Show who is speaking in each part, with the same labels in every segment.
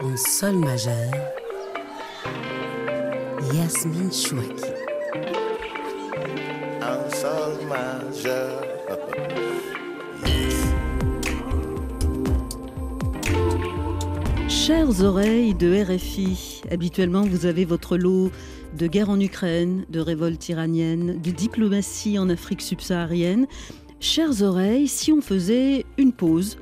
Speaker 1: en sol majeur, Yasmine Chouaki.
Speaker 2: En sol majeur.
Speaker 3: Chères oreilles de RFI, habituellement vous avez votre lot de guerre en Ukraine, de révolte iranienne, de diplomatie en Afrique subsaharienne. Chères oreilles, si on faisait une pause,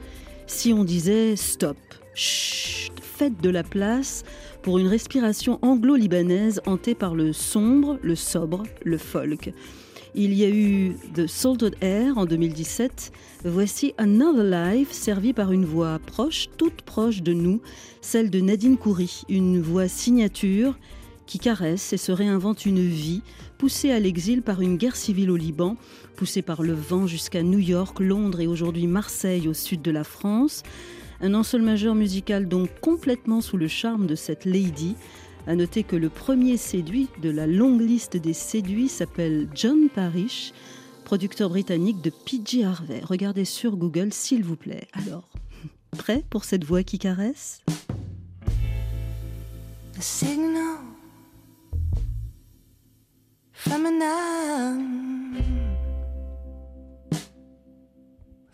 Speaker 3: si on disait stop, chut, faites de la place pour une respiration anglo-libanaise hantée par le sombre, le sobre, le folk. Il y a eu The Salted Air en 2017. Voici Another Life, servi par une voix proche, toute proche de nous, celle de Nadine Coury, une voix signature qui caresse et se réinvente une vie, poussée à l'exil par une guerre civile au Liban, poussée par le vent jusqu'à New York, Londres et aujourd'hui Marseille au sud de la France. Un ensemble majeur musical donc complètement sous le charme de cette lady, à noter que le premier séduit de la longue liste des séduits s'appelle John Parrish, producteur britannique de PG Harvey. Regardez sur Google s'il vous plaît. Alors, prêt pour cette voix qui caresse?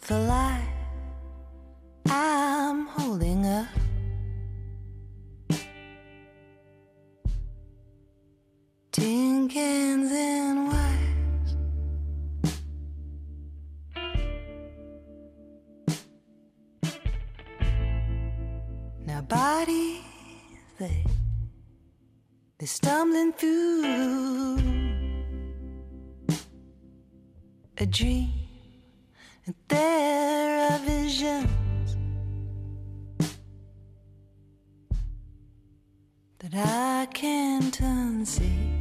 Speaker 4: The I'm holding up. Tin cans and wires. Now bodies they they're stumbling through a dream and there are visions I can't unsee.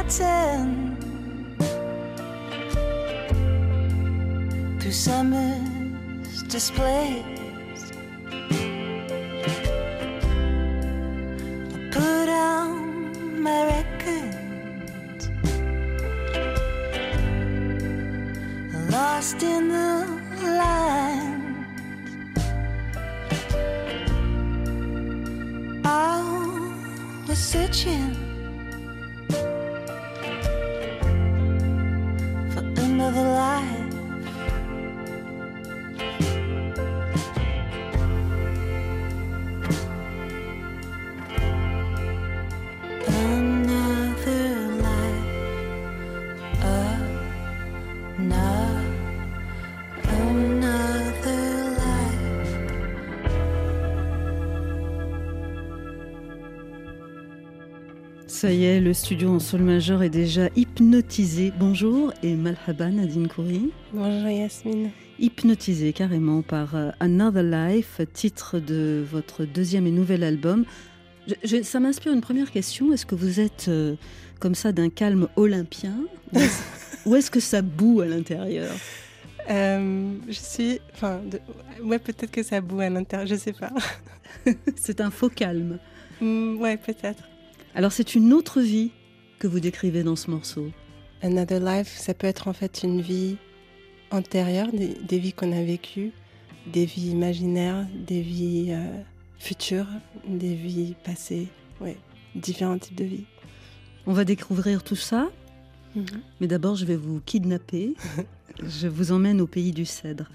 Speaker 4: Forgotten through summer's displays. I put on my records, lost in the lines. I was searching
Speaker 3: Ça y est, le studio en sol majeur est déjà hypnotisé. Bonjour et malhaba Nadine Coury.
Speaker 5: Bonjour Yasmine.
Speaker 3: Hypnotisé carrément par euh, Another Life, titre de votre deuxième et nouvel album. Je- je- ça m'inspire une première question. Est-ce que vous êtes euh, comme ça d'un calme olympien Ou est-ce- que ça boue à l'intérieur?
Speaker 5: Euh, je suis. Enfin, de- ouais, peut-être que ça boue à l'intérieur, je sais pas.
Speaker 3: C'est un faux calme.
Speaker 5: Hmm, ouais, peut-être.
Speaker 3: Alors c'est une autre vie que vous décrivez dans ce morceau.
Speaker 5: Another life, ça peut être en fait une vie antérieure, des, des vies qu'on a vécues, des vies imaginaires, des vies euh, futures, des vies passées. Ouais, différents types de vies.
Speaker 3: On va découvrir tout ça, mais d'abord je vais vous kidnapper. je vous emmène au pays du cèdre.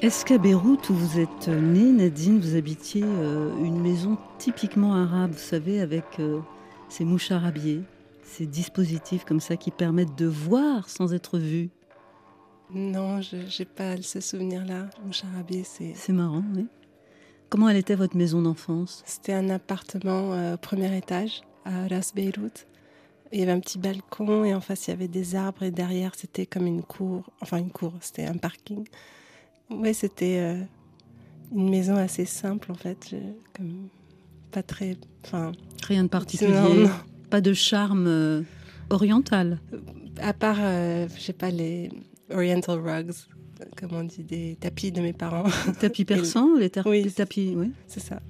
Speaker 3: Est-ce qu'à Beyrouth, où vous êtes née, Nadine, vous habitiez euh, une maison typiquement arabe, vous savez, avec euh, ces moucharabiers, ces dispositifs comme ça qui permettent de voir sans être vu?
Speaker 5: Non, je n'ai pas ce souvenir-là. Mon charabier, c'est...
Speaker 3: C'est marrant, oui. Comment elle était votre maison d'enfance?
Speaker 5: C'était un appartement euh, au premier étage à Ras Beyrouth. Il y avait un petit balcon et en face il y avait des arbres et derrière c'était comme une cour, enfin une cour, c'était un parking. Oui, c'était euh, une maison assez simple en fait, comme pas très, enfin,
Speaker 3: Rien de particulier,
Speaker 5: non, non.
Speaker 3: pas de charme euh, oriental.
Speaker 5: à part, euh, je sais pas les Oriental rugs, comme on dit, des tapis de mes parents,
Speaker 3: Tapis persans, les,
Speaker 5: Oui,
Speaker 3: les tapis, oui.
Speaker 5: c'est ça.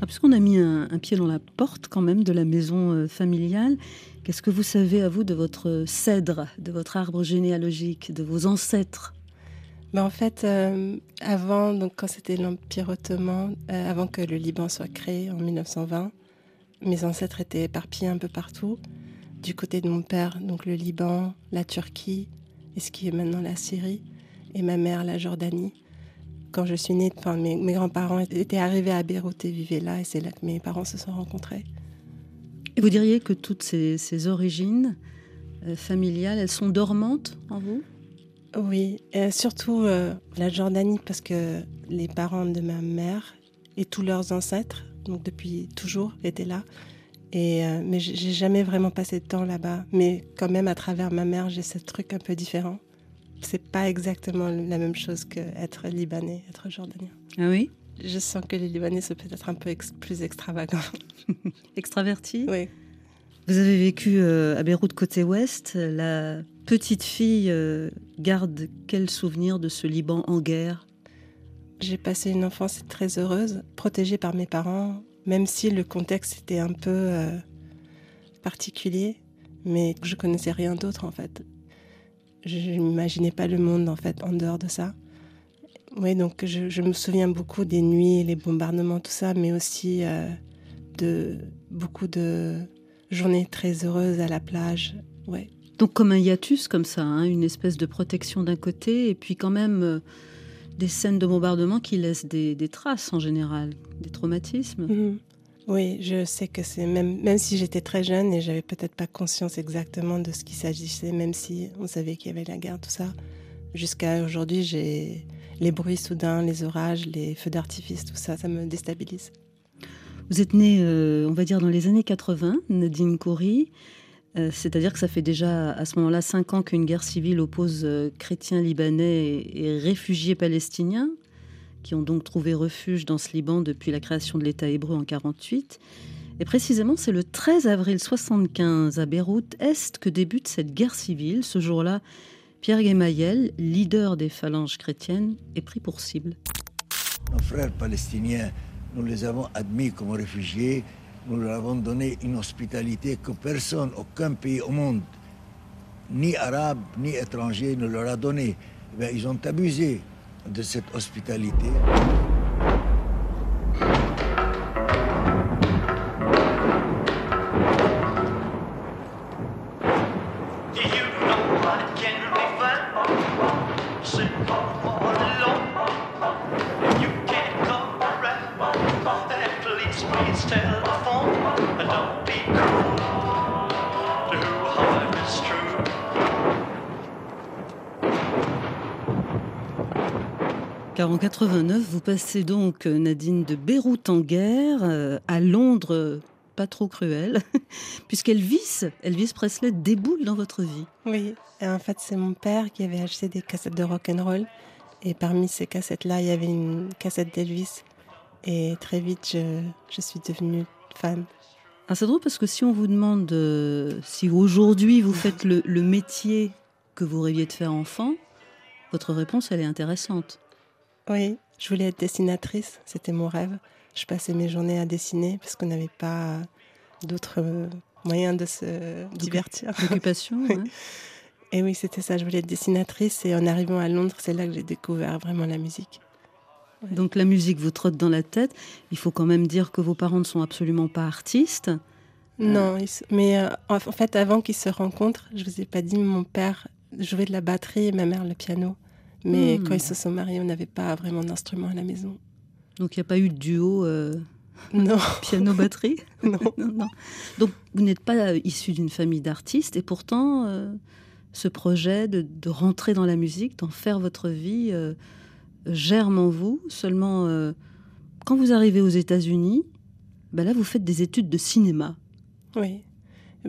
Speaker 3: Ah, puisqu'on a mis un, pied dans la porte quand même de la maison euh, familiale, qu'est-ce que vous savez à vous de votre cèdre, de votre arbre généalogique, de vos ancêtres?
Speaker 5: Mais en fait, euh, avant, donc quand c'était l'Empire ottoman, euh, avant que le Liban soit créé en 1920, mes ancêtres étaient éparpillés un peu partout. Du côté de mon père, donc le Liban, la Turquie, et ce qui est maintenant la Syrie, et ma mère, la Jordanie. Quand je suis née, enfin, mes, mes grands-parents étaient arrivés à Beyrouth et vivaient là, et c'est là que mes parents se sont rencontrés.
Speaker 3: Et vous diriez que toutes ces, ces origines euh, familiales, elles sont dormantes en vous?
Speaker 5: Oui, et surtout euh, la Jordanie, parce que les parents de ma mère et tous leurs ancêtres, donc depuis toujours, étaient là. Et, euh, mais j'ai j'ai jamais vraiment passé de temps là-bas. Mais quand même, à travers ma mère, j'ai ce truc un peu différent. C'est pas exactement la même chose qu'être libanais, être jordanien.
Speaker 3: Ah oui?
Speaker 5: Je sens que les Libanais sont peut-être un peu ex- plus extravagants.
Speaker 3: Extraverti
Speaker 5: oui.
Speaker 3: Vous avez vécu euh, à Beyrouth côté ouest. La petite fille euh, garde quel souvenir de ce Liban en guerre?
Speaker 5: J'ai passé une enfance très heureuse, protégée par mes parents, même si le contexte était un peu euh, particulier, mais je connaissais rien d'autre en fait. Je n'imaginais pas le monde en fait en dehors de ça. Oui, donc je, je me souviens beaucoup des nuits, les bombardements, tout ça, mais aussi euh, de beaucoup de journées très heureuses à la plage. Ouais.
Speaker 3: Donc comme un hiatus comme ça, hein, une espèce de protection d'un côté, et puis quand même euh, des scènes de bombardement qui laissent des, des traces en général, des traumatismes.
Speaker 5: Mhm. Oui, je sais que c'est même, même si j'étais très jeune et j'avais peut-être pas conscience exactement de ce qu'il s'agissait, même si on savait qu'il y avait la guerre, tout ça. Jusqu'à aujourd'hui, j'ai les bruits soudains, les orages, les feux d'artifice, tout ça, ça me déstabilise.
Speaker 3: Vous êtes née, euh, on va dire, dans les années 80, Nadine Khoury. Euh, C'est-à-dire que ça fait déjà à ce moment-là cinq ans qu'une guerre civile oppose euh, chrétiens libanais et, et réfugiés palestiniens, qui ont donc trouvé refuge dans ce Liban depuis la création de l'État hébreu en 48. Et précisément, c'est le 13 avril 75 à Beyrouth Est que débute cette guerre civile. Ce jour-là, Pierre Gemayel, leader des phalanges chrétiennes, est pris pour cible.
Speaker 6: Nos frères palestiniens, nous les avons admis comme réfugiés, nous leur avons donné une hospitalité que personne, aucun pays au monde, ni arabe, ni étranger, ne leur a donnée. Eh ils ont abusé de cette hospitalité.
Speaker 3: En 89, vous passez donc, euh, Nadine, de Beyrouth en guerre euh, à Londres, euh, pas trop cruel, puisqu'Elvis, Elvis Presley déboule dans votre vie.
Speaker 5: Oui, et en fait, c'est mon père qui avait acheté des cassettes de rock and roll. Et parmi ces cassettes-là, il y avait une cassette d'Elvis. Et très vite, je, je suis devenue fan.
Speaker 3: Ah, c'est drôle parce que si on vous demande euh, si aujourd'hui vous faites le, le métier que vous rêviez de faire enfant, votre réponse, elle est intéressante.
Speaker 5: Oui, je voulais être dessinatrice, c'était mon rêve. Je passais mes journées à dessiner parce qu'on n'avait pas d'autres euh, moyens de se divertir.
Speaker 3: Occupation
Speaker 5: Oui.
Speaker 3: hein.
Speaker 5: Et oui, c'était ça, je voulais être dessinatrice. Et en arrivant à Londres, c'est là que j'ai découvert vraiment la musique.
Speaker 3: Donc la musique vous trotte dans la tête. Il faut quand même dire que vos parents ne sont absolument pas artistes.
Speaker 5: Non, ils se- mais euh, en en fait, avant qu'ils se rencontrent, je vous ai pas dit, mon père jouait de la batterie et ma mère le piano. Mais
Speaker 3: Hmm.
Speaker 5: quand ils se sont mariés, on n'avait pas vraiment d'instrument à la maison.
Speaker 3: Donc il n'y a pas eu de duo euh,
Speaker 5: Non,
Speaker 3: piano-batterie
Speaker 5: non.
Speaker 3: non, non. Donc vous n'êtes pas euh, issu d'une famille d'artistes et pourtant euh, ce projet de, de rentrer dans la musique, d'en faire votre vie, euh, germe en vous. Seulement euh, quand vous arrivez aux États-Unis, ben là vous faites des études de cinéma.
Speaker 5: Oui,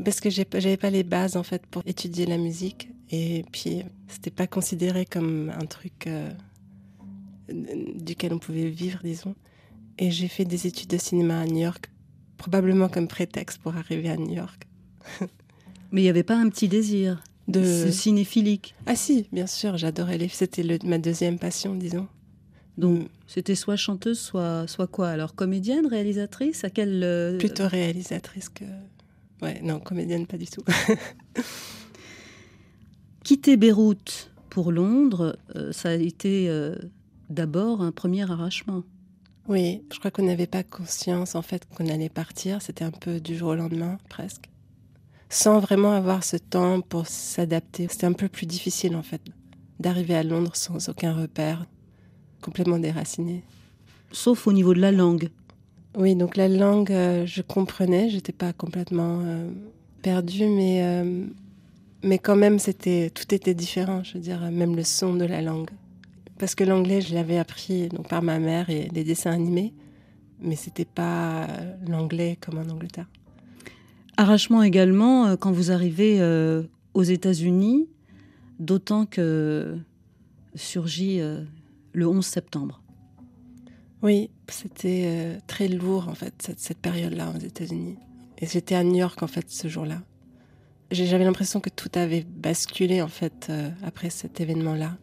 Speaker 5: parce que j'avais pas les bases en fait pour étudier la musique et puis c'était pas considéré comme un truc euh, duquel on pouvait vivre, disons. Et j'ai fait des études de cinéma à New York, probablement comme prétexte pour arriver à New York.
Speaker 3: Mais il n'y avait pas un petit désir
Speaker 5: De
Speaker 3: cinéphilique?
Speaker 5: ah si, bien sûr, j'adorais les. C'était le- ma deuxième passion, disons.
Speaker 3: Donc c'était soit chanteuse, soit, soit quoi? Alors comédienne, réalisatrice? À quel euh,
Speaker 5: Plutôt réalisatrice que. Ouais, non, comédienne, pas du tout.
Speaker 3: Quitter Beyrouth pour Londres, euh, ça a été euh, d'abord un premier arrachement.
Speaker 5: Oui, je crois qu'on n'avait pas conscience en fait qu'on allait partir. C'était un peu du jour au lendemain, presque. Sans vraiment avoir ce temps pour s'adapter. C'était un peu plus difficile en fait d'arriver à Londres sans aucun repère, complètement déraciné.
Speaker 3: Sauf au niveau de la langue.
Speaker 5: Oui, donc la langue, euh, je comprenais, j'étais pas complètement euh, perdue, mais, euh, mais quand même, c'était, tout était différent, je veux dire, même le son de la langue. Parce que l'anglais, je l'avais appris donc, par ma mère et les dessins animés, mais c'était pas l'anglais comme en Angleterre.
Speaker 3: Arrachement également quand vous arrivez aux États-Unis, d'autant que surgit le 11 septembre.
Speaker 5: Oui, c'était euh, très lourd en fait, cette, cette période-là aux États-Unis. Et j'étais à New York en fait ce jour-là. J'avais l'impression que tout avait basculé en fait euh, après cet événement-là.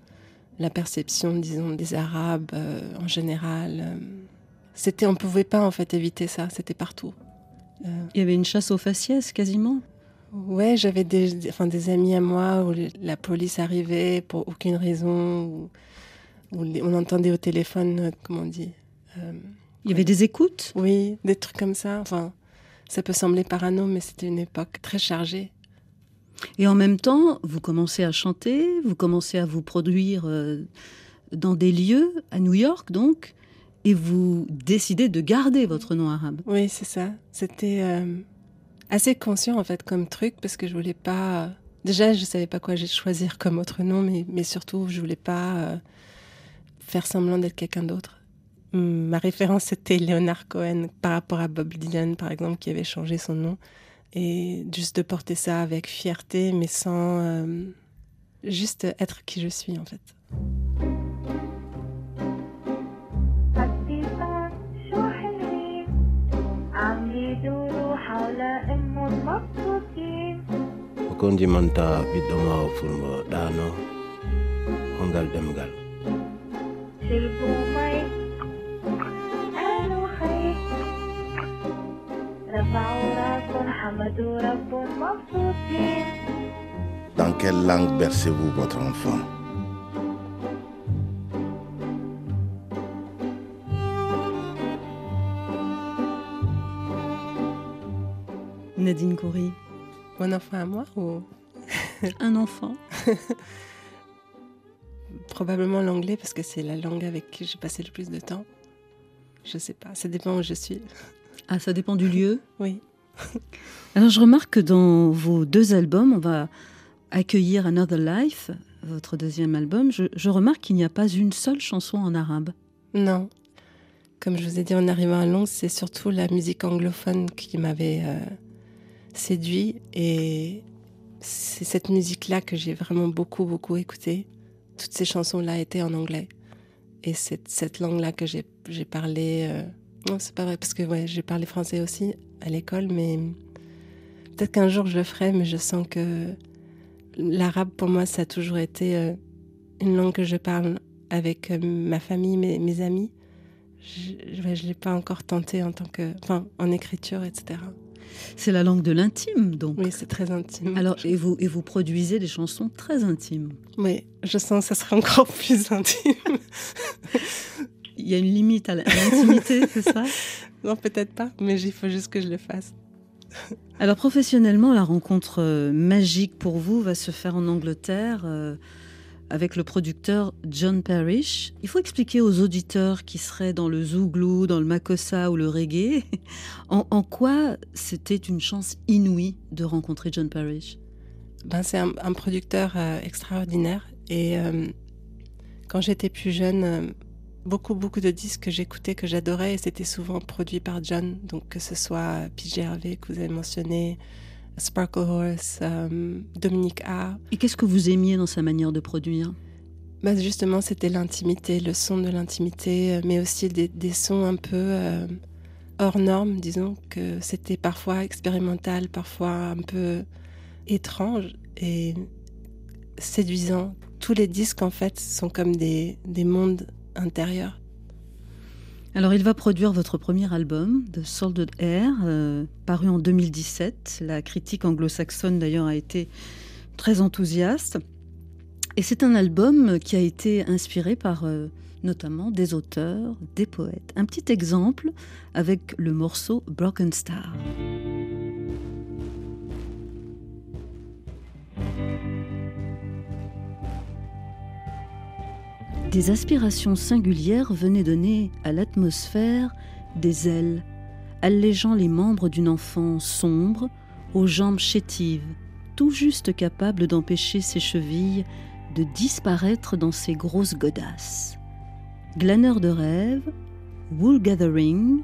Speaker 5: La perception, disons, des Arabes euh, en général. euh, c'était, on pouvait pas en fait éviter ça. C'était partout.
Speaker 3: Il y avait une chasse aux faciès quasiment?
Speaker 5: Ouais, j'avais des, enfin, des amis à moi où la police arrivait pour aucune raison, où, on entendait au téléphone, comment on dit
Speaker 3: Il y avait des écoutes?
Speaker 5: Oui, des trucs comme ça. Enfin, ça peut sembler parano, mais c'était une époque très chargée.
Speaker 3: Et en même temps, vous commencez à chanter, vous commencez à vous produire euh, dans des lieux, à New York donc, et vous décidez de garder votre nom arabe.
Speaker 5: Oui, c'est ça. C'était euh, assez conscient en fait comme truc parce que je voulais pas. Déjà, je savais pas quoi choisir comme autre nom, mais, mais surtout, je voulais pas euh, faire semblant d'être quelqu'un d'autre. Mm, ma référence était Leonard Cohen par rapport à Bob Dylan, par exemple, qui avait changé son nom. Et juste de porter ça avec fierté, mais sans euh, juste être qui je suis en fait.
Speaker 2: Dans quelle langue bercez-vous votre enfant?
Speaker 3: Nadine Coury,
Speaker 5: Mon enfant à moi ou?
Speaker 3: Un enfant.
Speaker 5: Probablement l'anglais parce que c'est la langue avec qui j'ai passé le plus de temps. Je sais pas, ça dépend où je suis.
Speaker 3: Ah, ça dépend du lieu.
Speaker 5: Oui.
Speaker 3: Alors je remarque que dans vos deux albums, on va accueillir Another Life, votre deuxième album. Je, je remarque qu'il n'y a pas une seule chanson en arabe.
Speaker 5: Non. Comme je vous ai dit en arrivant à Londres, c'est surtout la musique anglophone qui m'avait euh, séduit et c'est cette musique-là que j'ai vraiment beaucoup, beaucoup écoutée. Toutes ces chansons-là étaient en anglais. Et c'est cette langue-là que j'ai j'ai parlé. euh, Non, c'est pas vrai, parce que ouais, j'ai parlé français aussi à l'école, mais peut-être qu'un jour je le ferai, mais je sens que l'arabe, pour moi, ça a toujours été euh, une langue que je parle avec euh, ma famille, mes, mes amis. Je ne l'ai pas encore tenté en tant que, enfin, en écriture, etc.
Speaker 3: C'est la langue de l'intime, donc.
Speaker 5: Oui, c'est très intime.
Speaker 3: Alors, et vous, et vous produisez des chansons très intimes.
Speaker 5: Oui, je sens que ça sera encore plus intime.
Speaker 3: Il y a une limite à l'intimité, c'est ça?
Speaker 5: Non, peut-être pas, mais il faut juste que je le fasse.
Speaker 3: Alors professionnellement, la rencontre euh, magique pour vous va se faire en Angleterre euh, avec le producteur John Parrish. Il faut expliquer aux auditeurs qui seraient dans le zouglou, dans le makossa ou le reggae, en, en quoi c'était une chance inouïe de rencontrer John Parrish?
Speaker 5: Ben, c'est un, un producteur euh, extraordinaire. Et euh, quand j'étais plus jeune, beaucoup, beaucoup de disques que j'écoutais, que j'adorais, et c'était souvent produit par John. Donc que ce soit PJ Harvey que vous avez mentionné, Sparkle Horse, euh, Dominique A.
Speaker 3: Et qu'est-ce que vous aimiez dans sa manière de produire?
Speaker 5: Bah, justement, c'était l'intimité, le son de l'intimité, euh, mais aussi des, des sons un peu euh, hors normes, disons, que c'était parfois expérimental, parfois un peu étrange et séduisant. Tous les disques, en fait, sont comme des, des mondes
Speaker 3: Alors il va produire votre premier album, The Salted Air, euh, paru en 2017. La critique anglo-saxonne d'ailleurs a été très enthousiaste. Et c'est un album qui a été inspiré par euh, notamment des auteurs, des poètes. Un petit exemple avec le morceau Broken Star. Des aspirations singulières venaient donner à l'atmosphère des ailes, allégeant les membres d'une enfant sombre, aux jambes chétives, tout juste capable d'empêcher ses chevilles de disparaître dans ses grosses godasses. Glaneur de rêve, Wool Gathering,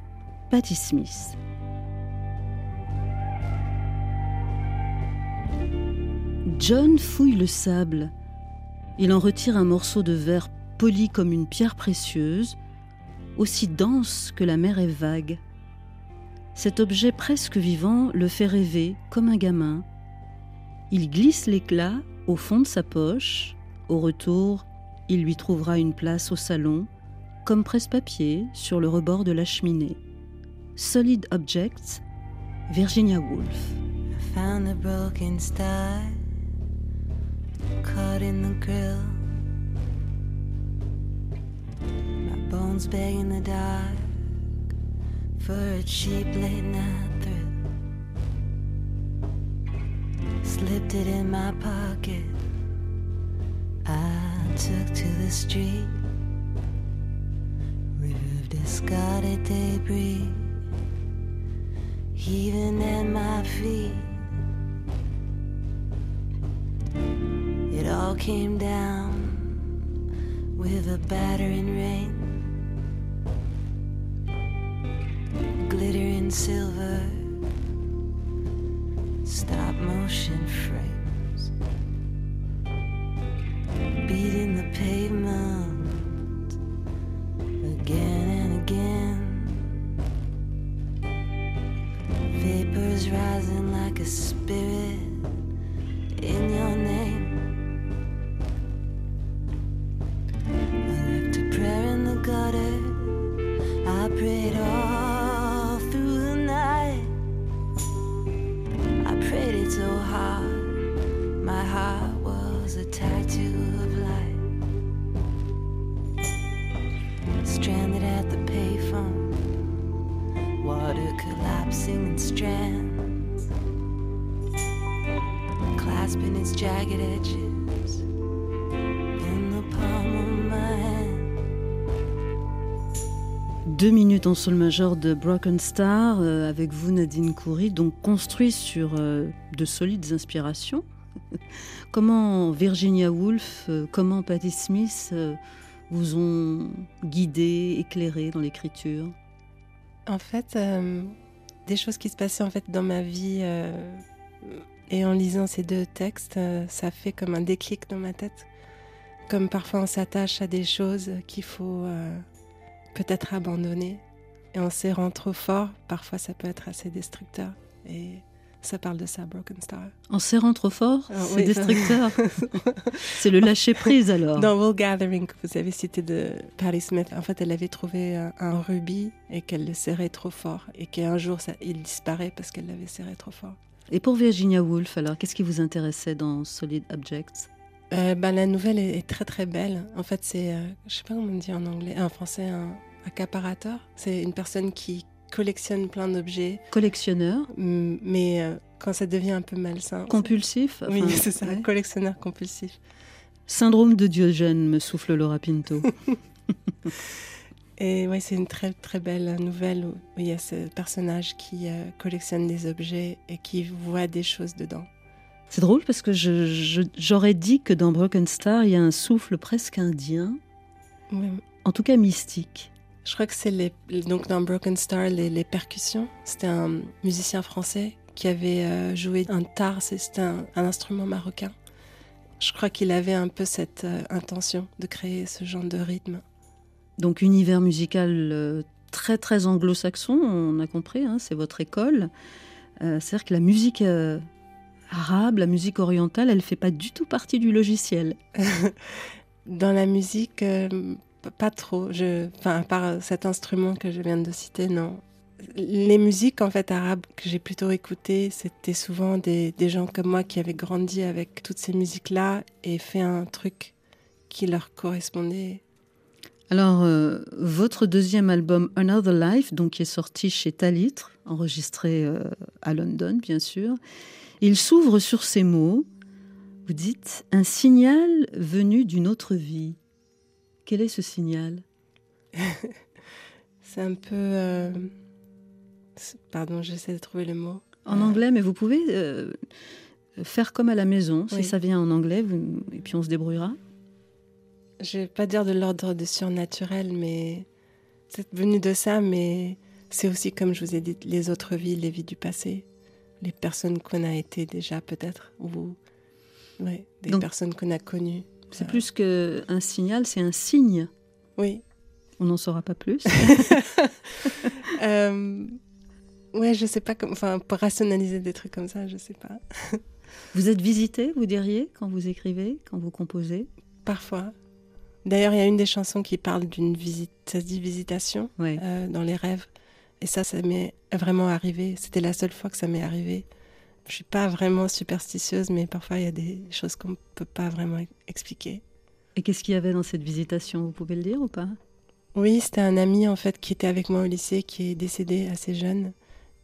Speaker 3: Patti Smith. John fouille le sable. Il en retire un morceau de verre poli comme une pierre précieuse, aussi dense que la mer est vague. Cet objet presque vivant le fait rêver comme un gamin. Il glisse l'éclat au fond de sa poche. Au retour, il lui trouvera une place au salon, comme presse-papier sur le rebord de la cheminée. Solid Objects, Virginia Woolf.
Speaker 4: Found a broken star caught in the grill. Bones begging the dark for a cheap late night thrill. Slipped it in my pocket. I took to the street. River of discarded debris. Even at my feet. It all came down with a battering rain. Silver, stop motion frames.
Speaker 3: Minutes en sol majeur de Broken Star euh, avec vous Nadine Coury, donc construit sur euh, de solides inspirations. comment Virginia Woolf, euh, comment Patti Smith vous ont guidé, éclairé dans l'écriture?
Speaker 5: En fait, des choses qui se passaient en fait dans ma vie et en lisant ces deux textes, ça fait comme un déclic dans ma tête. Comme parfois on s'attache à des choses qu'il faut peut-être abandonner. Et en serrant trop fort, parfois ça peut être assez destructeur. Et ça parle de ça, Broken Star.
Speaker 3: En serrant trop fort,
Speaker 5: Ah,
Speaker 3: c'est
Speaker 5: oui.
Speaker 3: destructeur. c'est le lâcher prise alors.
Speaker 5: Dans Wool Gathering, que vous avez cité de Patti Smith, en fait, elle avait trouvé un, un rubis et qu'elle le serrait trop fort. Et qu'un jour, ça, il disparaît parce qu'elle l'avait serré trop fort.
Speaker 3: Et pour Virginia Woolf, alors qu'est-ce qui vous intéressait dans Solid Objects?
Speaker 5: Euh, bah, la nouvelle est, est très très belle. En fait, c'est, euh, je sais pas comment on dit en anglais, en français, un accaparateur. C'est une personne qui collectionne plein d'objets,
Speaker 3: Collectionneur,
Speaker 5: mais euh, quand ça devient un peu malsain.
Speaker 3: compulsif.
Speaker 5: Oui, c'est ça,
Speaker 3: ouais.
Speaker 5: collectionneur compulsif.
Speaker 3: Syndrome de Diogène, me souffle Laura Pinto.
Speaker 5: Et oui, c'est une très très belle nouvelle où il y a ce personnage qui euh, collectionne des objets et qui voit des choses dedans.
Speaker 3: C'est drôle parce que j'aurais dit que dans Broken Star, il y a un souffle presque indien,
Speaker 5: Oui.
Speaker 3: en tout cas mystique.
Speaker 5: Je crois que c'est les donc dans Broken Star les, les percussions. C'était un musicien français qui avait euh, joué un tar, c'était un, un instrument marocain. Je crois qu'il avait un peu cette euh, intention de créer ce genre de rythme.
Speaker 3: Donc univers musical euh, très très anglo-saxon, on a compris, hein, c'est votre école. C'est-à-dire que la musique arabe, la musique orientale, elle fait pas du tout partie du logiciel.
Speaker 5: Dans la musique, pas trop. Je, enfin, à part euh, cet instrument que je viens de citer, non. Les musiques en fait arabes que j'ai plutôt écoutées, c'était souvent des, des gens comme moi qui avaient grandi avec toutes ces musiques-là et fait un truc qui leur correspondait.
Speaker 3: Alors, euh, votre deuxième album, Another Life, donc qui est sorti chez Talitre, enregistré euh, à London, bien sûr, il s'ouvre sur ces mots. Vous dites un signal venu d'une autre vie. Quel est ce signal?
Speaker 5: C'est un peu. euh, Pardon, j'essaie de trouver le mot.
Speaker 3: En
Speaker 5: Euh,
Speaker 3: anglais, mais vous pouvez euh, faire comme à la maison. Si
Speaker 5: Oui.
Speaker 3: ça vient en anglais, vous- et puis on se débrouillera.
Speaker 5: Je vais pas dire de l'ordre de surnaturel, mais c'est venu de ça, mais c'est aussi, comme je vous ai dit, les autres vies, les vies du passé, les personnes qu'on a été déjà peut-être, ou ouais, des
Speaker 3: Donc-
Speaker 5: personnes qu'on a connues.
Speaker 3: C'est plus qu'un signal, c'est un signe.
Speaker 5: Oui.
Speaker 3: On n'en saura pas plus.
Speaker 5: Euh, ouais, je sais pas, comme, enfin, pour rationaliser des trucs comme ça, je sais pas.
Speaker 3: vous êtes visité, vous diriez, quand vous écrivez, quand vous composez?
Speaker 5: Parfois. D'ailleurs, il y a une des chansons qui parle d'une visite, ça se dit visitation.
Speaker 3: Ouais.
Speaker 5: euh, dans les rêves. Et ça, ça m'est vraiment arrivé. C'était la seule fois que ça m'est arrivé. Je suis pas vraiment superstitieuse, mais parfois il y a des choses qu'on peut pas vraiment e- expliquer.
Speaker 3: Et qu'est-ce qu'il y avait dans cette visitation? Vous pouvez le dire ou pas?
Speaker 5: Oui, c'était un ami en fait qui était avec moi au lycée, qui est décédé assez jeune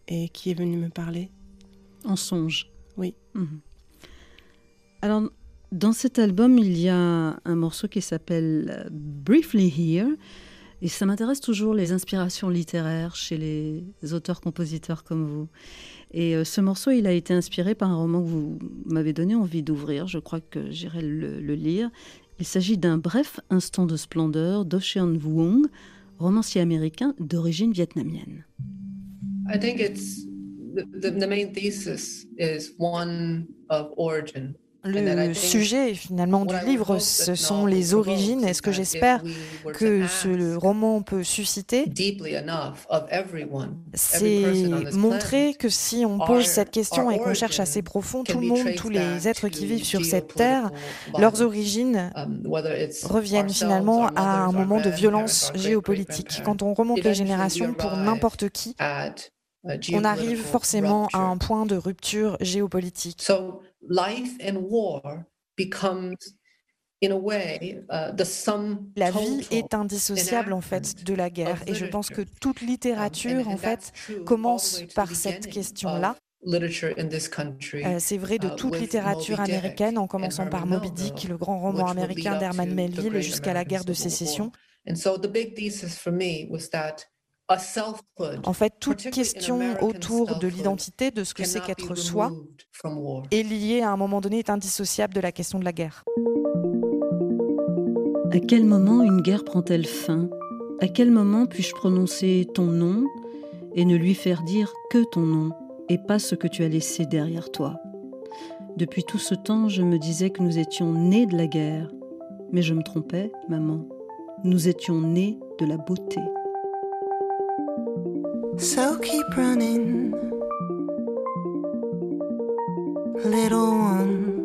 Speaker 5: et qui est venu me parler.
Speaker 3: En songe?
Speaker 5: Oui.
Speaker 3: Mhm. Alors, dans cet album, il y a un morceau qui s'appelle euh, Briefly Here. Et ça m'intéresse toujours les inspirations littéraires chez les auteurs-compositeurs comme vous. Et euh, ce morceau, il a été inspiré par un roman que vous m'avez donné envie d'ouvrir. Je crois que j'irai le, lire. Il s'agit d'un bref instant de splendeur d'Ocean Vuong, romancier américain d'origine vietnamienne.
Speaker 7: The main thesis is one of origin.
Speaker 8: Le sujet finalement du livre, ce sont les origines. et ce que j'espère que ce roman peut susciter, c'est montrer que si on pose cette question et qu'on cherche assez profond, tout le monde, tous les êtres qui vivent sur cette terre, leurs origines reviennent finalement à un moment de violence géopolitique. Quand on remonte les générations, pour n'importe qui, on arrive forcément à un point de rupture géopolitique.
Speaker 7: So life and war becomes in a way uh, the sum
Speaker 8: La vie est indissociable en fait de la guerre et je pense que toute littérature en fait commence par cette question-là.
Speaker 7: literature in this country.
Speaker 8: Euh, c'est vrai de
Speaker 7: uh,
Speaker 8: toute littérature
Speaker 7: Moby Dick
Speaker 8: américaine, en commençant par
Speaker 7: Herman
Speaker 8: Moby
Speaker 7: Melville,
Speaker 8: Dick, le grand roman américain d'Herman Melville, jusqu'à la guerre de sécession. En fait, toute question autour de l'identité, de ce que c'est qu'être soi, est liée à un moment donné, est indissociable de la question de la guerre.
Speaker 3: À quel moment une guerre prend-elle fin? À quel moment puis-je prononcer ton nom et ne lui faire dire que ton nom et pas ce que tu as laissé derrière toi? Depuis tout ce temps, je me disais que nous étions nés de la guerre. Mais je me trompais, maman. Nous étions nés de la beauté.
Speaker 4: So keep running, little one,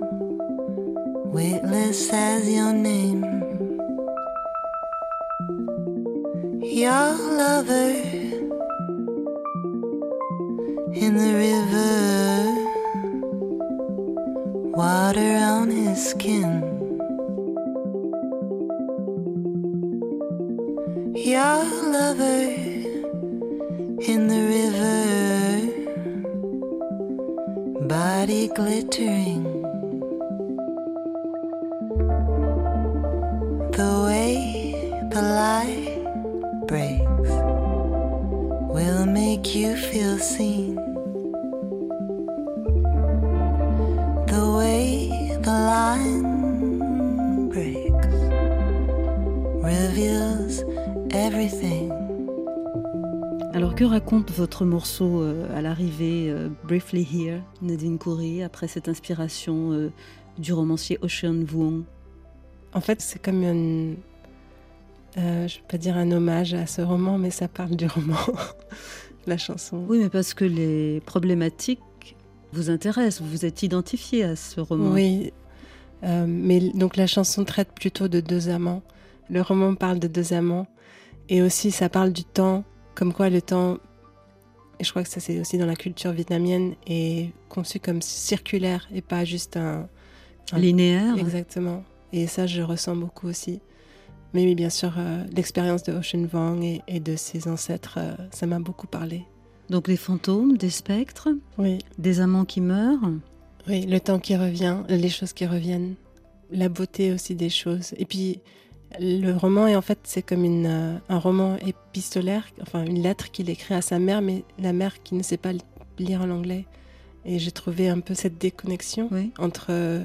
Speaker 4: weightless as your name. Your lover in the river, water on his skin. Your lover body glittering. The way the light breaks will make you feel seen. The way the line breaks reveals everything.
Speaker 3: Alors que raconte votre morceau euh, à l'arrivée, euh, Briefly Here, Nadine Coury, après cette inspiration euh, du romancier Ocean Vuong?
Speaker 5: En fait, c'est comme un, je ne vais pas dire un hommage à ce roman, mais ça parle du roman, la chanson.
Speaker 3: Oui, mais parce que les problématiques vous intéressent, vous vous êtes identifié à ce roman.
Speaker 5: Oui, mais donc la chanson traite plutôt de deux amants. Le roman parle de deux amants, et aussi ça parle du temps comme quoi le temps, et je crois que ça c'est aussi dans la culture vietnamienne, est conçu comme circulaire et pas juste un...
Speaker 3: Linéaire.
Speaker 5: Exactement. Et ça je ressens beaucoup aussi. Mais oui, bien sûr, euh, l'expérience de Ocean Vuong et, de ses ancêtres, euh, ça m'a beaucoup parlé.
Speaker 3: Donc les fantômes, des spectres,
Speaker 5: oui.
Speaker 3: des amants qui meurent.
Speaker 5: Oui, le temps qui revient, les choses qui reviennent, la beauté aussi des choses. Et puis le roman est en fait c'est comme une, euh, un roman épistolaire, enfin une lettre qu'il écrit à sa mère, mais la mère qui ne sait pas lire en anglais. Et j'ai trouvé un peu cette déconnexion entre euh,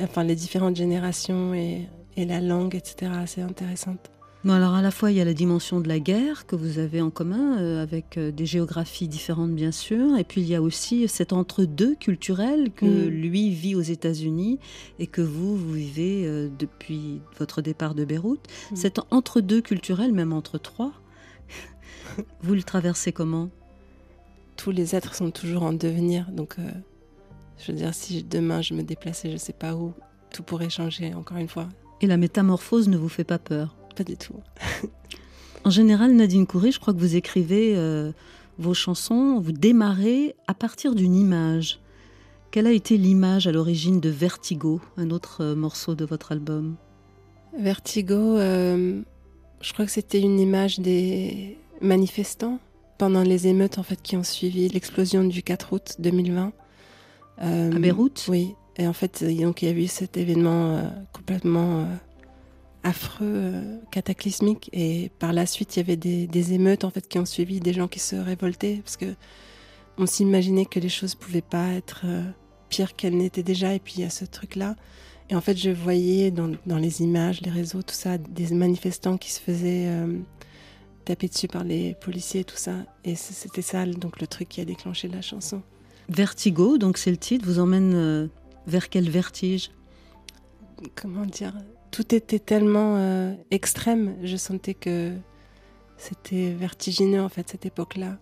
Speaker 5: enfin, les différentes générations et, et la langue, etc. assez intéressante
Speaker 3: alors à la fois il y a la dimension de la guerre que vous avez en commun euh, avec euh, des géographies différentes bien sûr, et puis il y a aussi cet entre-deux culturel que mm. lui vit aux États-Unis et que vous vous vivez euh, depuis votre départ de Beyrouth. Mm. Cet entre-deux culturel, même entre trois, vous le traversez comment?
Speaker 5: Tous les êtres sont toujours en devenir, donc je veux dire si demain je me déplaçais, je sais pas où, tout pourrait changer encore une fois.
Speaker 3: Et la métamorphose ne vous fait pas peur?
Speaker 5: Pas du tout.
Speaker 3: en général, Nadine Coury, je crois que vous écrivez euh, vos chansons, vous démarrez à partir d'une image. Quelle a été l'image à l'origine de Vertigo, un autre euh, morceau de votre album?
Speaker 5: Vertigo, euh, je crois que c'était une image des manifestants pendant les émeutes en fait qui ont suivi l'explosion du 4 août 2020.
Speaker 3: à Beyrouth?
Speaker 5: Oui. Et en fait, donc, il y a eu cet événement complètement affreux, euh, cataclysmique. Et par la suite, il y avait des, émeutes en fait qui ont suivi, des gens qui se révoltaient parce que on s'imaginait que les choses pouvaient pas être euh, pires qu'elles n'étaient déjà. Et puis il y a ce truc-là. Et en fait, je voyais dans, les images, les réseaux, tout ça, des manifestants qui se faisaient euh, taper dessus par les policiers, tout ça. Et c'était ça, donc le truc qui a déclenché la chanson.
Speaker 3: Vertigo, donc c'est le titre, vous emmène vers quel vertige?
Speaker 5: Comment dire? Tout était tellement euh, extrême. Je sentais que c'était vertigineux en fait cette époque-là.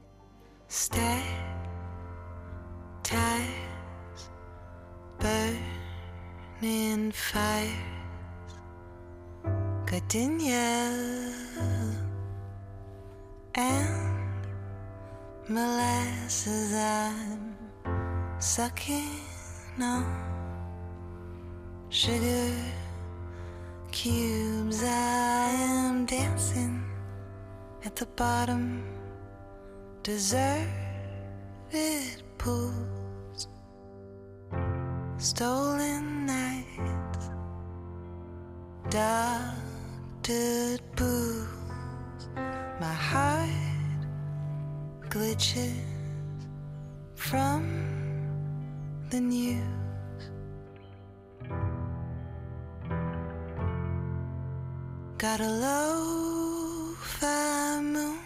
Speaker 5: Cubes I am dancing at the bottom. Deserted pools stolen nights doctored booze my heart glitches from the news Got a low moon.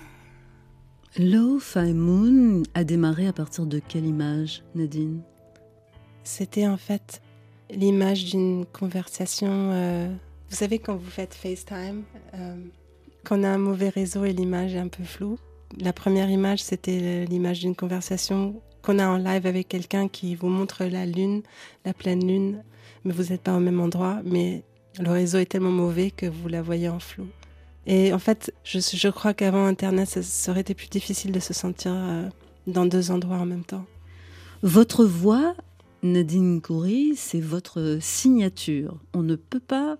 Speaker 3: Low Fi Moon a démarré à partir de quelle image, Nadine?
Speaker 5: C'était en fait l'image d'une conversation. Euh, vous savez, quand vous faites FaceTime, euh, quand on a un mauvais réseau et l'image est un peu floue. La première image, c'était l'image d'une conversation qu'on a en live avec quelqu'un qui vous montre la lune, la pleine lune, mais vous n'êtes pas au même endroit, mais le réseau est tellement mauvais que vous la voyez en flou. Et en fait, je, crois qu'avant Internet, ça, aurait été plus difficile de se sentir euh, dans deux endroits en même temps.
Speaker 3: Votre voix, Nadine Coury, c'est votre signature. On ne peut pas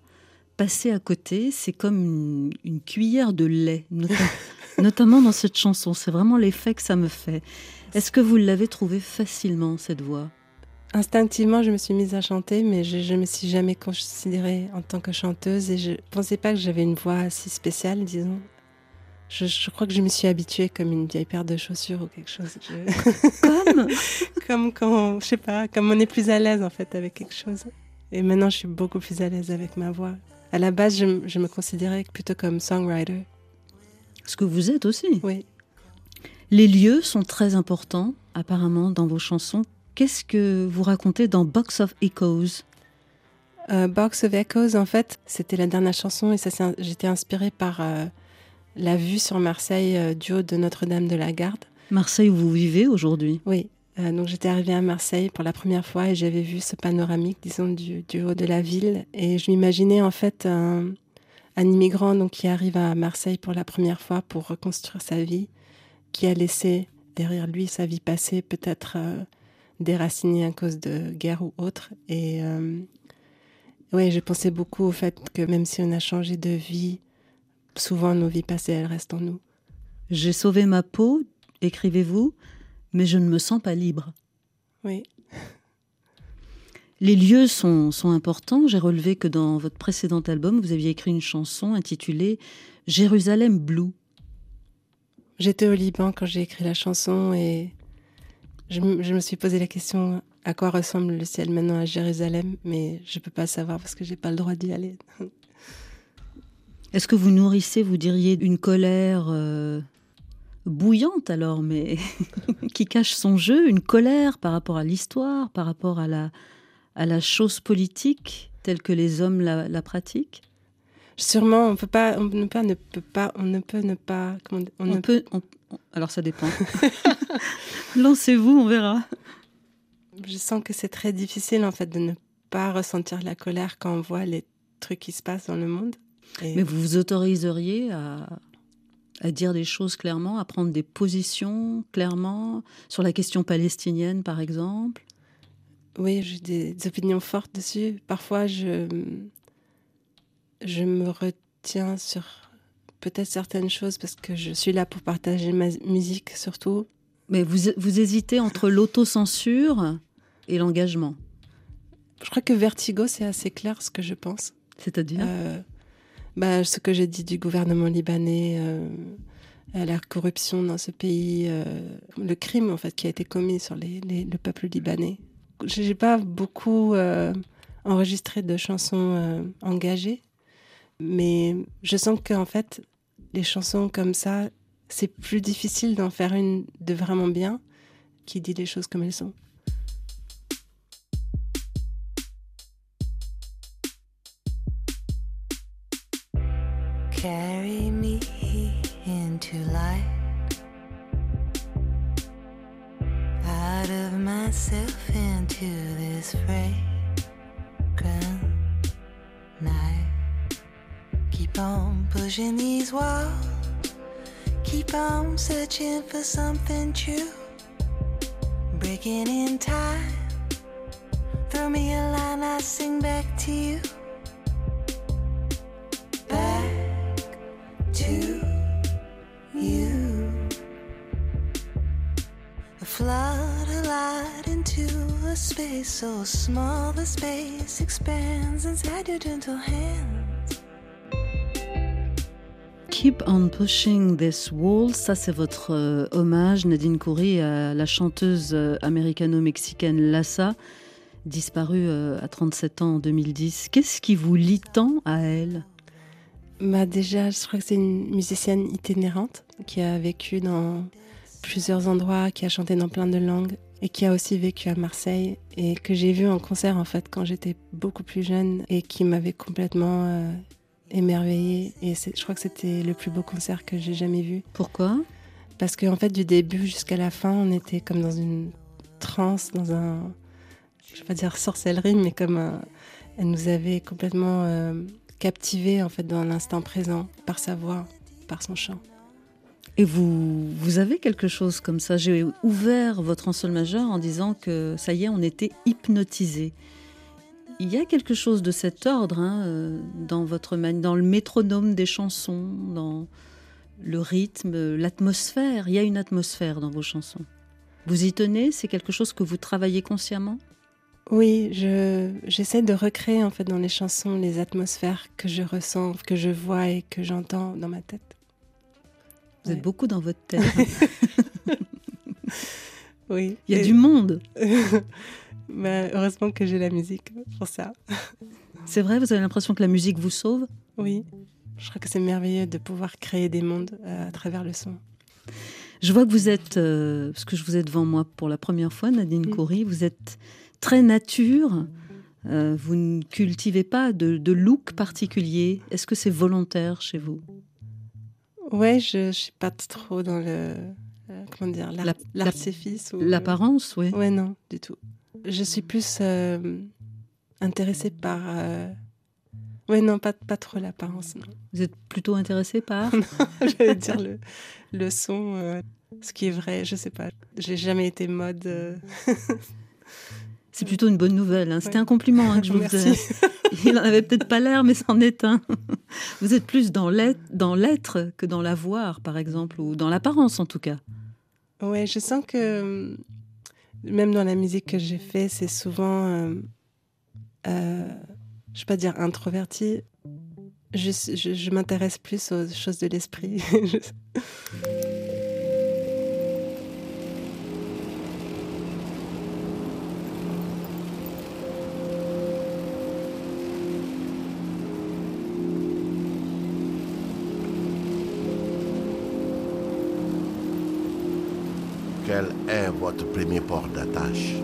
Speaker 3: passer à côté. C'est comme une, cuillère de lait, notamment dans cette chanson. C'est vraiment l'effet que ça me fait. Est-ce que vous l'avez trouvée facilement, cette voix?
Speaker 5: Instinctivement, je me suis mise à chanter, mais je ne me suis jamais considérée en tant que chanteuse et je ne pensais pas que j'avais une voix si spéciale, disons. Je, crois que je me suis habituée comme une vieille paire de chaussures ou quelque chose.
Speaker 3: Comme?
Speaker 5: Comme quand, je sais pas, comme on est plus à l'aise en fait avec quelque chose. Et maintenant, je suis beaucoup plus à l'aise avec ma voix. À la base, je, je me considérais plutôt comme songwriter.
Speaker 3: Ce que vous êtes aussi.
Speaker 5: Oui.
Speaker 3: Les lieux sont très importants, apparemment, dans vos chansons. Qu'est-ce que vous racontez dans Box of Echoes?
Speaker 5: Euh, Box of Echoes, en fait, c'était la dernière chanson et ça, j'étais inspirée par euh, la vue sur Marseille euh, du haut de Notre-Dame de la Garde.
Speaker 3: Marseille où vous vivez aujourd'hui?
Speaker 5: Oui. donc j'étais arrivée à Marseille pour la première fois et j'avais vu ce panoramique, disons, du, du, haut de la ville. Et je m'imaginais en fait un, un immigrant donc, qui arrive à Marseille pour la première fois pour reconstruire sa vie, qui a laissé derrière lui sa vie passée, peut-être déraciné à cause de guerre ou autre. Et euh, ouais, je pensais beaucoup au fait que même si on a changé de vie, souvent nos vies passées, elles restent en nous.
Speaker 3: J'ai sauvé ma peau, écrivez-vous, mais je ne me sens pas libre.
Speaker 5: Oui.
Speaker 3: Les lieux sont, sont importants. J'ai relevé que dans votre précédent album, vous aviez écrit une chanson intitulée Jérusalem Blue.
Speaker 5: J'étais au Liban quand j'ai écrit la chanson et je, me suis posé la question à quoi ressemble le ciel maintenant à Jérusalem, mais je ne peux pas savoir parce que j'ai pas le droit d'y aller.
Speaker 3: Est-ce que vous nourrissez, vous diriez, une colère euh, bouillante alors, mais qui cache son jeu, une colère par rapport à l'histoire, par rapport à la, à la chose politique telle que les hommes la, pratiquent?
Speaker 5: Sûrement, on peut pas, on ne, pas, ne peut pas, on ne peut ne pas.
Speaker 3: on, ne peut, alors ça dépend. Lancez-vous, on verra.
Speaker 5: Je sens que c'est très difficile en fait de ne pas ressentir la colère quand on voit les trucs qui se passent dans le monde.
Speaker 3: Mais vous vous autoriseriez à, à dire des choses clairement, à prendre des positions clairement sur la question palestinienne, par exemple?
Speaker 5: Oui, j'ai des, des, opinions fortes dessus. Parfois, je, je me retiens sur peut-être certaines choses parce que je suis là pour partager ma musique surtout.
Speaker 3: Mais vous, vous hésitez entre l'autocensure et l'engagement
Speaker 5: Je crois que Vertigo, c'est assez clair ce que je pense.
Speaker 3: C'est-à-dire euh,
Speaker 5: bah, Ce que j'ai dit du gouvernement libanais, euh, la corruption dans ce pays, euh, le crime en fait qui a été commis sur les, le peuple libanais. J'ai pas beaucoup enregistré de chansons engagées, mais je sens qu'en fait, les chansons comme ça, c'est plus difficile d'en faire une de vraiment bien qui dit les choses comme elles sont. On searching for something true. Breaking in time. Throw me a line, I sing back to you. Back to you. A flood of light into a space so small the space expands inside your gentle hand.
Speaker 3: Keep on Pushing This Wall, ça c'est votre euh, hommage, Nadine Coury, à la chanteuse euh, américano-mexicaine Lassa, disparue euh, à 37 ans en 2010. Qu'est-ce qui vous lie tant à elle?
Speaker 5: Bah Déjà, je crois que c'est une musicienne itinérante qui a vécu dans plusieurs endroits, qui a chanté dans plein de langues et qui a aussi vécu à Marseille et que j'ai vu en concert en fait quand j'étais beaucoup plus jeune et qui m'avait complètement émerveillée. Et je crois que c'était le plus beau concert que j'ai jamais vu.
Speaker 3: Pourquoi?
Speaker 5: Parce qu'en fait, du début jusqu'à la fin, on était comme dans une transe, dans un. Je vais pas dire sorcellerie, mais comme elle nous avait complètement euh, captivés en fait dans l'instant présent par sa voix, par son chant.
Speaker 3: Et vous, vous avez quelque chose comme ça? J'ai ouvert votre en sol majeur en disant que ça y est, on était hypnotisé. Il y a quelque chose de cet ordre hein, euh, dans votre dans le métronome des chansons, dans le rythme, l'atmosphère. Il y a une atmosphère dans vos chansons. Vous y tenez? C'est quelque chose que vous travaillez consciemment?
Speaker 5: Oui, j'essaie de recréer en fait dans les chansons les atmosphères que je ressens, que je vois et que j'entends dans ma tête.
Speaker 3: Vous êtes beaucoup dans votre tête.
Speaker 5: oui.
Speaker 3: Il y a du monde.
Speaker 5: bah, heureusement que j'ai la musique pour ça.
Speaker 3: C'est vrai, vous avez l'impression que la musique vous sauve?
Speaker 5: Oui. Je crois que c'est merveilleux de pouvoir créer des mondes euh, à travers le son.
Speaker 3: Je vois que vous êtes, euh, parce que je vous ai devant moi pour la première fois, Nadine mm. vous êtes très nature. Euh, vous ne cultivez pas de, look particulier. Est-ce que c'est volontaire chez vous?
Speaker 5: Ouais, je ne suis pas trop dans le. comment dire L'artifice
Speaker 3: L'apparence, oui.
Speaker 5: Ouais, non, du tout. Je suis plus intéressée par oui, non, pas, pas trop l'apparence.
Speaker 3: Vous êtes plutôt intéressé par?
Speaker 5: J'allais dire le, le son, euh, ce qui est vrai, je sais pas. J'ai jamais été mode. Euh.
Speaker 3: C'est plutôt une bonne nouvelle. Hein. C'était un compliment hein, que je vous Merci. Il n'en avait peut-être pas l'air, mais c'en est un. Vous êtes plus dans l'être que dans l'avoir, par exemple, ou dans l'apparence en tout cas.
Speaker 5: Oui, je sens que même dans la musique que j'ai fait, c'est souvent. Euh, je ne vais pas dire introverti, je, je, je m'intéresse plus aux choses de l'esprit.
Speaker 9: premier port d'attache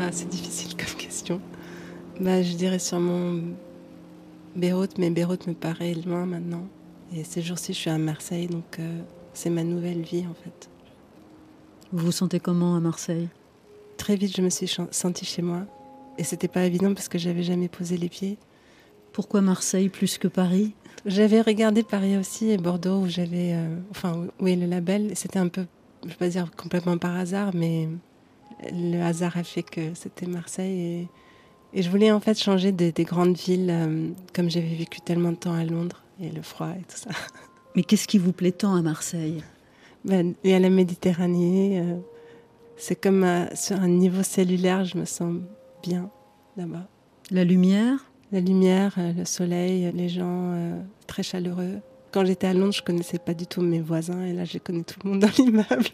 Speaker 5: Ah, c'est difficile comme question. Bah, je dirais sûrement Beyrouth, mais Beyrouth me paraît loin maintenant. Et ces jours-ci, je suis à Marseille, donc euh, c'est ma nouvelle vie en fait.
Speaker 3: Vous vous sentez comment à Marseille?
Speaker 5: Très vite, je me suis sentie chez moi. Et c'était pas évident parce que j'avais jamais posé les pieds.
Speaker 3: Pourquoi Marseille plus que Paris?
Speaker 5: J'avais regardé Paris aussi et Bordeaux où j'avais, euh, enfin, est le label. C'était un peu, je vais pas dire complètement par hasard, mais le hasard a fait que c'était Marseille. Et, je voulais en fait changer des, grandes villes, euh, comme j'avais vécu tellement de temps à Londres, et le froid et tout ça.
Speaker 3: Mais qu'est-ce qui vous plaît tant à Marseille?
Speaker 5: Ben, y a la Méditerranée. Euh, c'est comme sur un niveau cellulaire, je me sens bien là-bas.
Speaker 3: La lumière?
Speaker 5: La lumière, euh, le soleil, les gens très chaleureux. Quand j'étais à Londres, je connaissais pas du tout mes voisins, et là, je connais tout le monde dans l'immeuble.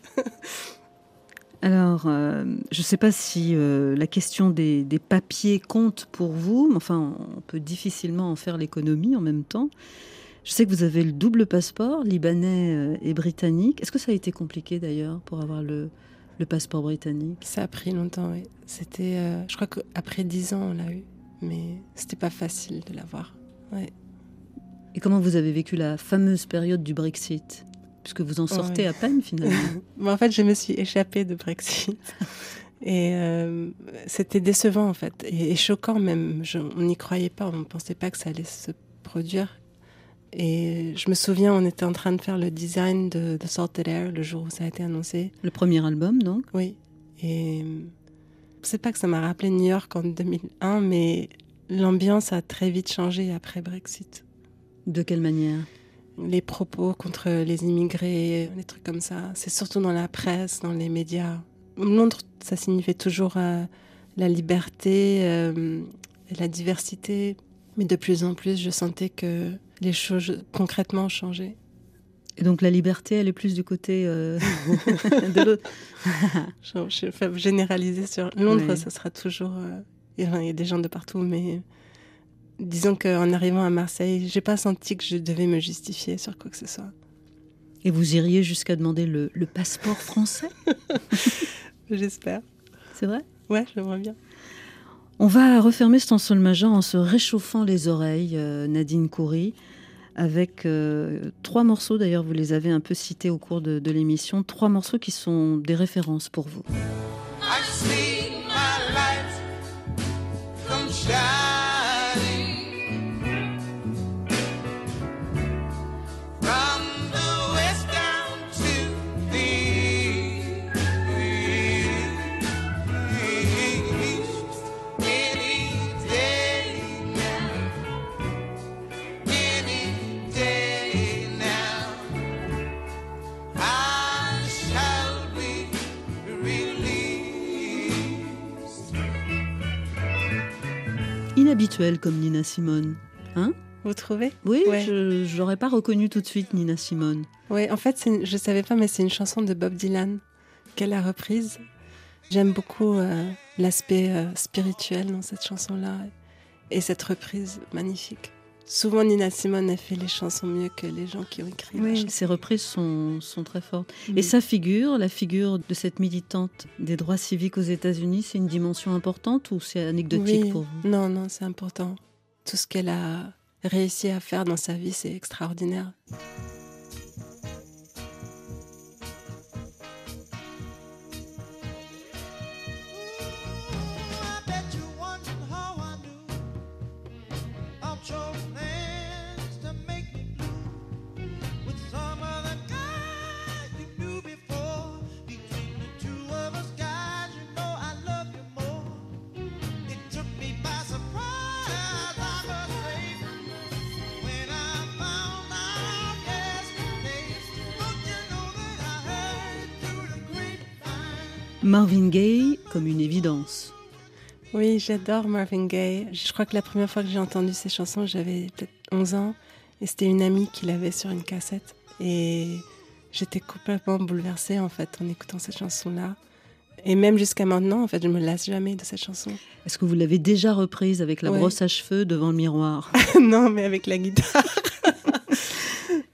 Speaker 3: Alors, euh, je ne sais pas si euh, la question des, papiers compte pour vous, mais enfin, on peut difficilement en faire l'économie en même temps. Je sais que vous avez le double passeport, libanais euh, et britannique. Est-ce que ça a été compliqué d'ailleurs pour avoir le, passeport britannique?
Speaker 5: Ça a pris longtemps, oui. C'était, je crois qu'après dix ans, on l'a eu, mais c'était pas facile de l'avoir. Ouais.
Speaker 3: Et comment vous avez vécu la fameuse période du Brexit? Puisque vous en sortez à peine finalement.
Speaker 5: en fait, je me suis échappée de Brexit. Et euh, c'était décevant en fait, et, choquant même. on n'y croyait pas, on ne pensait pas que ça allait se produire. Et je me souviens, on était en train de faire le design de, de Salted Air le jour où ça a été annoncé.
Speaker 3: Le premier album, donc?
Speaker 5: Oui. Et sais pas que ça m'a rappelé New York en 2001, mais l'ambiance a très vite changé après Brexit.
Speaker 3: De quelle manière?
Speaker 5: Les propos contre les immigrés, les trucs comme ça. C'est surtout dans la presse, dans les médias. Londres, ça signifiait toujours euh, la liberté, euh, la diversité. Mais de plus en plus, je sentais que les choses concrètement changeaient.
Speaker 3: Et donc la liberté, elle est plus du côté euh, de l'autre.
Speaker 5: je, vais généraliser sur Londres, ça sera toujours. Il y a des gens de partout, mais disons qu'en arrivant à Marseille, j'ai pas senti que je devais me justifier sur quoi que ce soit.
Speaker 3: Et vous iriez jusqu'à demander le, passeport français?
Speaker 5: J'espère.
Speaker 3: C'est vrai?
Speaker 5: Ouais, j'aimerais bien.
Speaker 3: On va refermer cet ensemble majeur en se réchauffant les oreilles, euh, Nadine Coury, avec euh, trois morceaux, d'ailleurs vous les avez un peu cités au cours de, de l'émission, trois morceaux qui sont des références pour vous. Inhabituel comme Nina Simone. Hein?
Speaker 5: Vous trouvez?
Speaker 3: Oui, je n'aurais pas reconnu tout de suite Nina Simone.
Speaker 5: Oui, en fait, une, je ne savais pas, mais c'est une chanson de Bob Dylan qu'elle a reprise. J'aime beaucoup euh, l'aspect euh, spirituel dans cette chanson-là et cette reprise magnifique. Souvent, Nina Simone a fait les chansons mieux que les gens qui ont écrit.
Speaker 3: Oui, ses reprises sont, sont très fortes. Et sa figure, la figure de cette militante des droits civiques aux États-Unis, c'est une dimension importante ou c'est anecdotique pour vous?
Speaker 5: Non, non, c'est important. Tout ce qu'elle a réussi à faire dans sa vie, c'est extraordinaire.
Speaker 3: Marvin Gaye comme une évidence.
Speaker 5: Oui, j'adore Marvin Gaye. Je crois que la première fois que j'ai entendu ces chansons, j'avais peut-être 11 ans. Et c'était une amie qui l'avait sur une cassette. Et j'étais complètement bouleversée en fait en écoutant cette chanson-là. Et même jusqu'à maintenant, en fait, je me lasse jamais de cette chanson.
Speaker 3: Est-ce que vous l'avez déjà reprise avec la brosse à cheveux devant le miroir?
Speaker 5: Non, mais avec la guitare.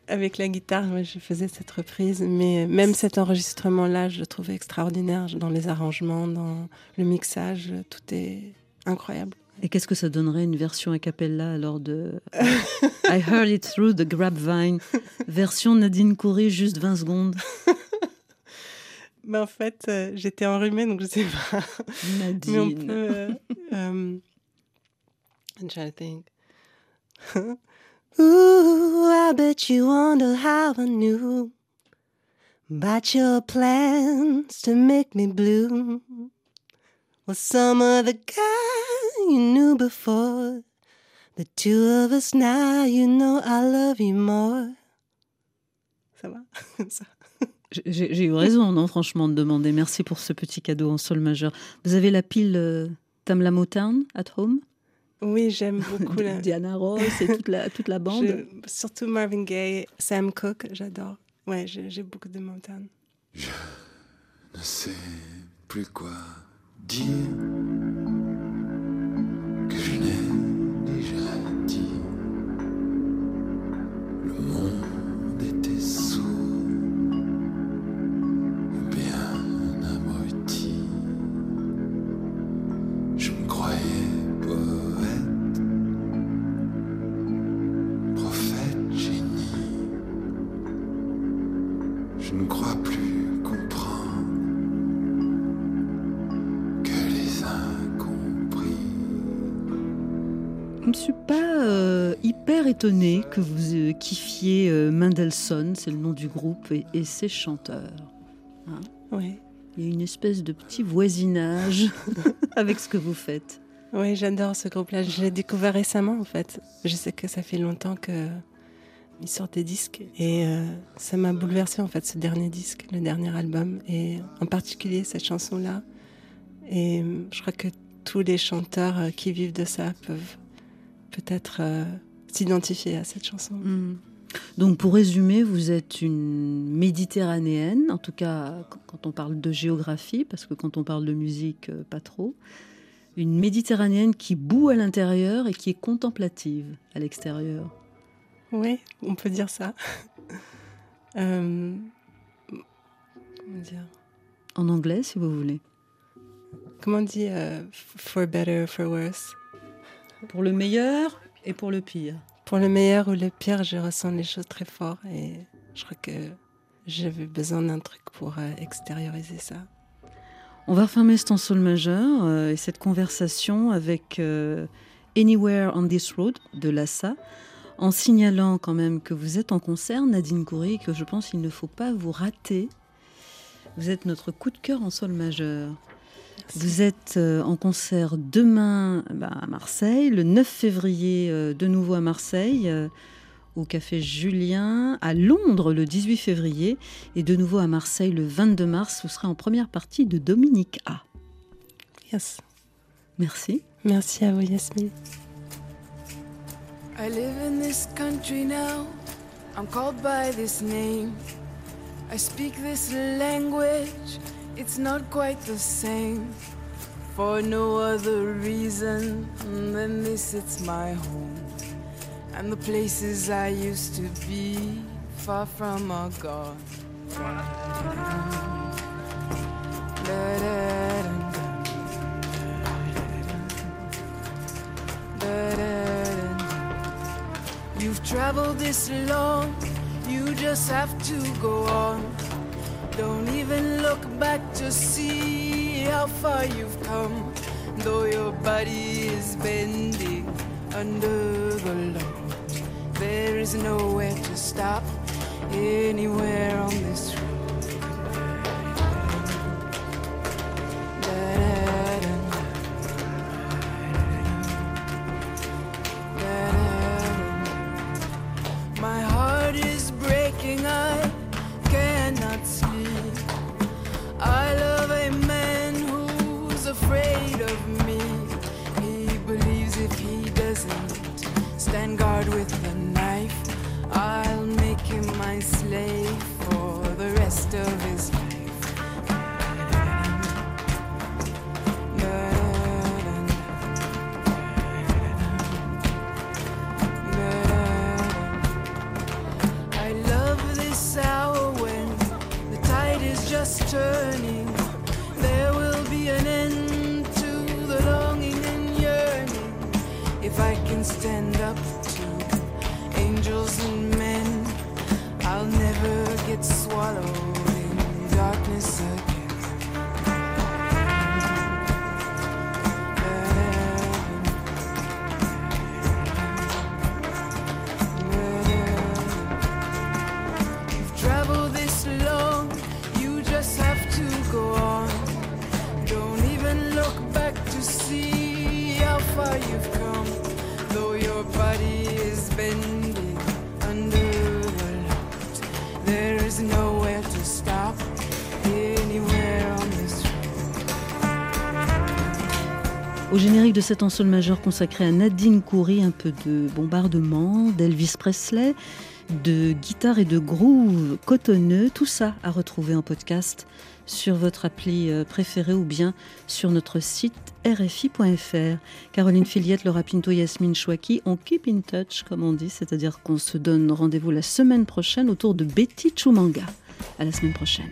Speaker 5: Avec la guitare, je faisais cette reprise, mais même cet enregistrement-là, je le trouvais extraordinaire dans les arrangements, dans le mixage, tout est incroyable.
Speaker 3: Et qu'est-ce que ça donnerait une version a cappella alors de I Heard It Through the Grapevine, version Nadine Coury, juste 20 secondes?
Speaker 5: Mais en fait, euh, j'étais enrhumée, donc je sais pas.
Speaker 3: Nadine.
Speaker 5: Mais on peut. Euh, um, I'm trying to think. Ooh, I bet you wonder how I knew about your plans to make me blue. Was some other guy you knew before. The two of us now, you know I love you more. Ça va? Ça.
Speaker 3: J'ai eu raison, non, franchement, de demander. Merci pour ce petit cadeau en sol majeur. Vous avez la pile euh, Tamla Motown at home?
Speaker 5: Oui, j'aime beaucoup la...
Speaker 3: Diana Ross et toute la, toute la bande.
Speaker 5: Je, surtout Marvin Gaye, Sam Cooke, j'adore. Ouais, j'ai beaucoup de montagnes.
Speaker 10: Je ne sais plus quoi dire que
Speaker 3: vous euh, kiffiez euh, Mendelssohn, c'est le nom du groupe, et, et ses chanteurs. Hein
Speaker 5: oui.
Speaker 3: Il y a une espèce de petit voisinage avec ce que vous faites.
Speaker 5: Oui, j'adore ce groupe-là. Je l'ai découvert récemment, en fait. Je sais que ça fait longtemps que ils sortent des disques et euh, ça m'a bouleversé en fait ce dernier disque, le dernier album et en particulier cette chanson-là. Et euh, je crois que tous les chanteurs euh, qui vivent de ça peuvent peut-être s'identifier à cette chanson.
Speaker 3: Mm. Donc pour résumer, vous êtes une méditerranéenne, en tout cas quand on parle de géographie, parce que quand on parle de musique, euh, pas trop. Une méditerranéenne qui bout à l'intérieur et qui est contemplative à l'extérieur.
Speaker 5: Oui, on peut dire ça. euh, comment dire?
Speaker 3: En anglais, si vous voulez.
Speaker 5: Comment on dit euh, for better, for worse?
Speaker 3: Pour le meilleur et pour le pire.
Speaker 5: Pour le meilleur ou le pire, je ressens les choses très fort et je crois que j'avais besoin d'un truc pour euh, extérioriser ça.
Speaker 3: On va refermer cet en sol majeur euh, et cette conversation avec euh, Anywhere on This Road de Lassa, en signalant quand même que vous êtes en concert, Nadine Coury, et que je pense qu'il ne faut pas vous rater. Vous êtes notre coup de cœur en sol majeur. Vous êtes euh, en concert demain bah, à Marseille, le 9 février euh, de nouveau à Marseille, euh, au Café Julien, à Londres le 18 février et de nouveau à Marseille le 22 mars. Vous serez en première partie de Dominique A.
Speaker 5: Yes.
Speaker 3: Merci.
Speaker 5: Merci à vous, Yasmine.
Speaker 11: I live in this country now. I'm called by this name. I speak this language. It's not quite the same. For no other reason than this, it's my home. And the places I used to be far from are gone. You've traveled this long, you just have to go on. Don't even look back to see how far you've come. Though your body is bending under the load, there is nowhere to stop anywhere on this
Speaker 3: de cet en sol majeur consacré à Nadine Coury, un peu de bombardement, d'Elvis Presley, de guitare et de groove cotonneux, tout ça à retrouver en podcast sur votre appli euh, préférée ou bien sur notre site rfi.fr. Caroline Filiette, Laura Pinto, Yasmine Chouaki, on keep in touch comme on dit, c'est-à-dire qu'on se donne rendez-vous la semaine prochaine autour de Betty Chumanga. À la semaine prochaine.